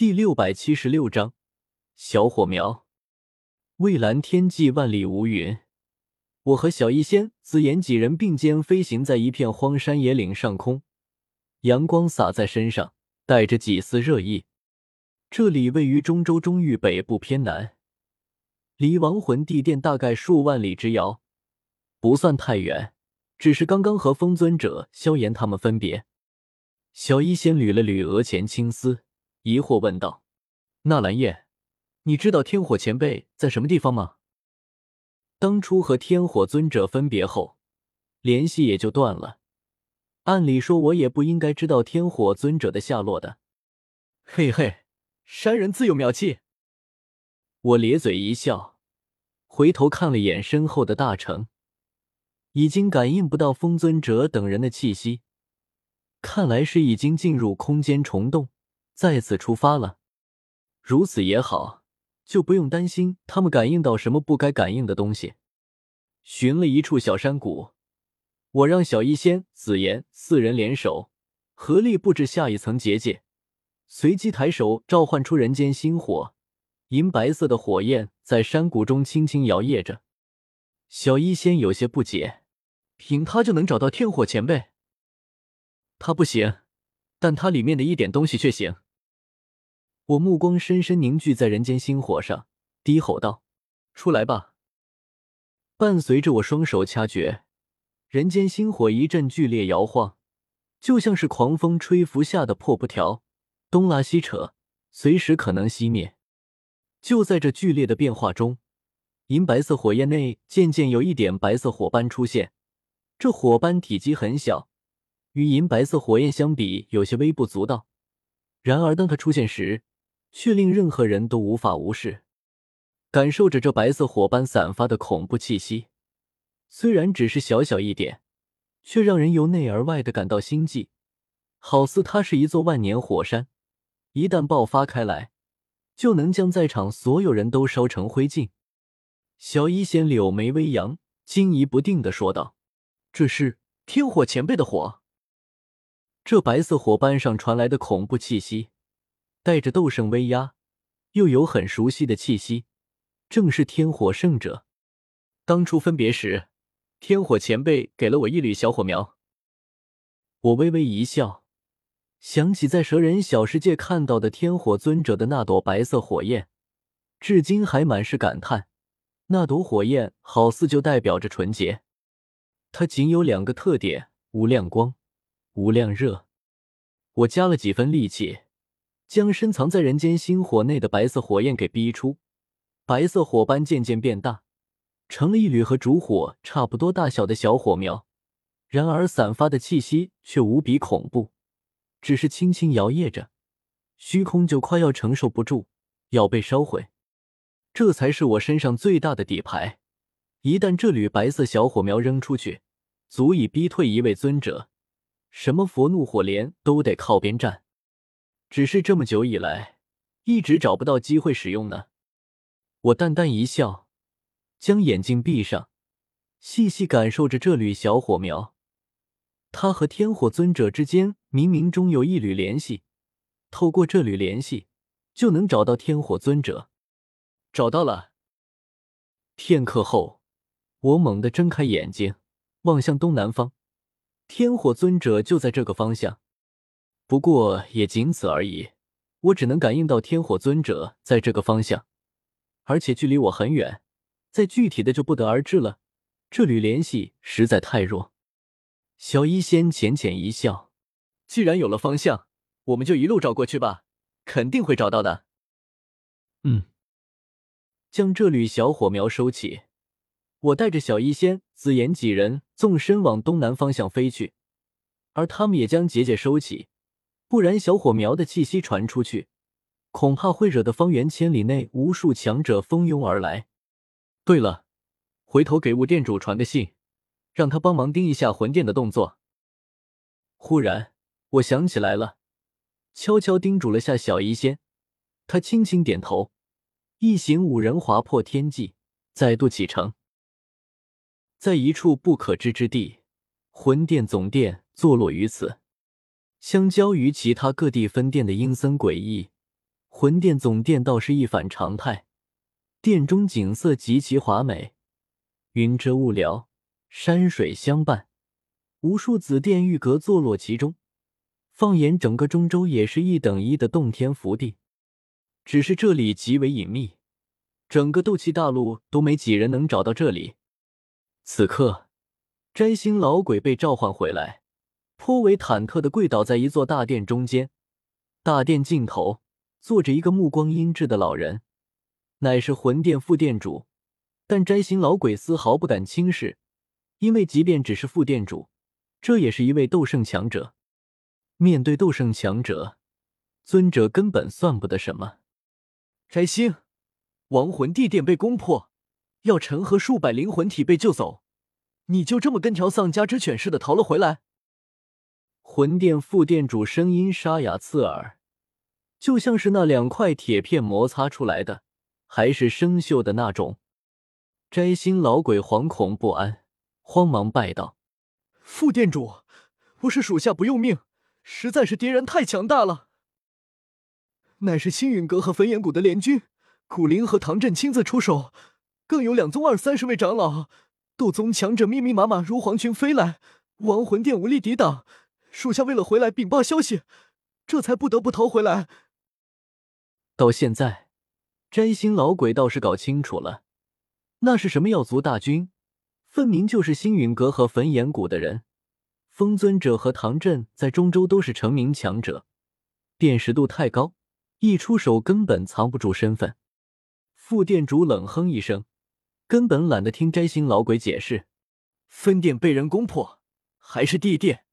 第六百七十六章小火苗。蔚蓝天际，万里无云。我和小医仙、紫妍几人并肩飞行在一片荒山野岭上空，阳光洒在身上，带着几丝热意。这里位于中州中域北部偏南，离亡魂地殿大概数万里之遥，不算太远。只是刚刚和风尊者、萧炎他们分别。小医仙捋了捋额前青丝，疑惑问道：“纳兰叶，你知道天火前辈在什么地方吗？”当初和天火尊者分别后，联系也就断了。按理说，我也不应该知道天火尊者的下落的。嘿嘿，山人自有妙计。我咧嘴一笑，回头看了一眼身后的大城，已经感应不到风尊者等人的气息，看来是已经进入空间虫洞，再次出发了。如此也好。就不用担心他们感应到什么不该感应的东西。寻了一处小山谷，我让小医仙、紫妍四人联手，合力布置下一层结界。随即抬手召唤出人间星火，银白色的火焰在山谷中轻轻摇曳着。小医仙有些不解：“凭他就能找到天火前辈？他不行，但他里面的一点东西却行。”我目光深深凝聚在人间星火上，低吼道：“出来吧！”伴随着我双手掐诀，人间星火一阵剧烈摇晃，就像是狂风吹拂下的破布条，东拉西扯，随时可能熄灭。就在这剧烈的变化中，银白色火焰内渐渐有一点白色火斑出现。这火斑体积很小，与银白色火焰相比，有些微不足道。然而，当它出现时，却令任何人都无法无视，感受着这白色火斑散发的恐怖气息。虽然只是小小一点，却让人由内而外的感到心悸，好似它是一座万年火山，一旦爆发开来，就能将在场所有人都烧成灰烬。小医仙柳眉微扬，惊疑不定的说道：“这是天火前辈的火。”这白色火斑上传来的恐怖气息。带着斗圣威压，又有很熟悉的气息，正是天火圣者。当初分别时，天火前辈给了我一缕小火苗。我微微一笑，想起在蛇人小世界看到的天火尊者的那朵白色火焰，至今还满是感叹。那朵火焰好似就代表着纯洁，它仅有两个特点：无亮光，无亮热。我加了几分力气。将深藏在人间星火内的白色火焰给逼出，白色火斑渐渐变大，成了一缕和烛火差不多大小的小火苗。然而散发的气息却无比恐怖，只是轻轻摇曳着，虚空就快要承受不住，要被烧毁。这才是我身上最大的底牌。一旦这缕白色小火苗扔出去，足以逼退一位尊者，什么佛怒火莲都得靠边站。只是这么久以来，一直找不到机会使用呢。我淡淡一笑，将眼睛闭上，细细感受着这缕小火苗。它和天火尊者之间冥冥中有一缕联系，透过这缕联系，就能找到天火尊者。找到了。片刻后，我猛地睁开眼睛，望向东南方，天火尊者就在这个方向。不过也仅此而已，我只能感应到天火尊者在这个方向，而且距离我很远，再具体的就不得而知了。这缕联系实在太弱。小医仙浅浅一笑：“既然有了方向，我们就一路找过去吧，肯定会找到的。”嗯，将这缕小火苗收起，我带着小医仙、紫妍几人纵身往东南方向飞去，而他们也将结界收起。不然，小火苗的气息传出去，恐怕会惹得方圆千里内无数强者蜂拥而来。对了，回头给雾店主传个信，让他帮忙盯一下魂殿的动作。忽然，我想起来了，悄悄叮嘱了下小医仙，他轻轻点头，一行五人划破天际，再度启程。在一处不可知之地，魂殿总殿坐落于此。相较于其他各地分店的阴森诡异，魂殿总殿倒是一反常态，殿中景色极其华美，云遮雾缭，山水相伴，无数紫殿玉阁坐落其中。放眼整个中州，也是一等一的洞天福地。只是这里极为隐秘，整个斗气大陆都没几人能找到这里。此刻，摘星老鬼被召唤回来，颇为忐忑的跪倒在一座大殿中间。大殿尽头坐着一个目光阴鸷的老人，乃是魂殿副殿主。但摘星老鬼丝毫不敢轻视，因为即便只是副殿主，这也是一位斗圣强者。面对斗圣强者，尊者根本算不得什么。摘星，亡魂地殿被攻破，药尘和数百灵魂体被救走，你就这么跟条丧家之犬似的逃了回来？魂殿副殿主声音沙哑刺耳，就像是那两块铁片摩擦出来的，还是生锈的那种。摘星老鬼惶恐不安，慌忙拜道：“副殿主，不是属下不用命。”实在是敌人太强大了，乃是星陨阁和焚炎谷的联军，古灵和唐振亲自出手，更有两宗二三十位长老、斗宗强者密密麻麻如黄群飞来，亡魂殿无力抵挡。属下为了回来禀报消息，这才不得不逃回来。到现在，摘星老鬼倒是搞清楚了，那是什么妖族大军，分明就是星陨阁和焚炎谷的人。风尊者和唐振在中州都是成名强者，辨识度太高，一出手根本藏不住身份。副店主冷哼一声，根本懒得听摘星老鬼解释。分店被人攻破，还是地殿，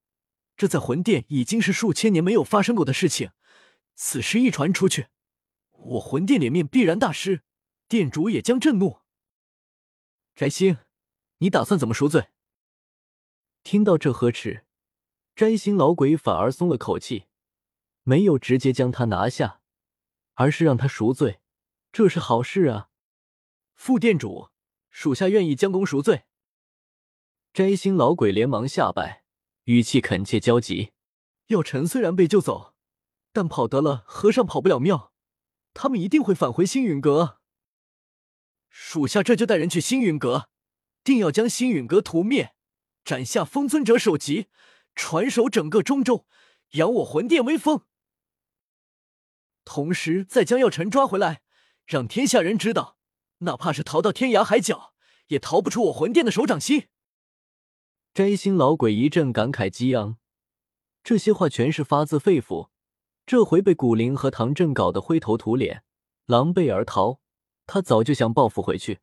这在魂殿已经是数千年没有发生过的事情。此事一传出去，我魂殿脸面必然大失，殿主也将震怒。摘星，你打算怎么赎罪？听到这呵斥，摘星老鬼反而松了口气，没有直接将他拿下，而是让他赎罪，这是好事啊！副殿主，属下愿意将功赎罪。摘星老鬼连忙下拜，语气恳切焦急。药尘虽然被救走，但跑得了和尚跑不了庙，他们一定会返回星陨阁。属下这就带人去星陨阁，定要将星陨阁屠灭。斩下封尊者首级，传首整个中州，扬我魂殿威风。同时，再将药尘抓回来，让天下人知道，哪怕是逃到天涯海角，也逃不出我魂殿的手掌心。摘星老鬼一阵感慨激昂，这些话全是发自肺腑。这回被古灵和唐振搞得灰头土脸、狼狈而逃，他早就想报复回去。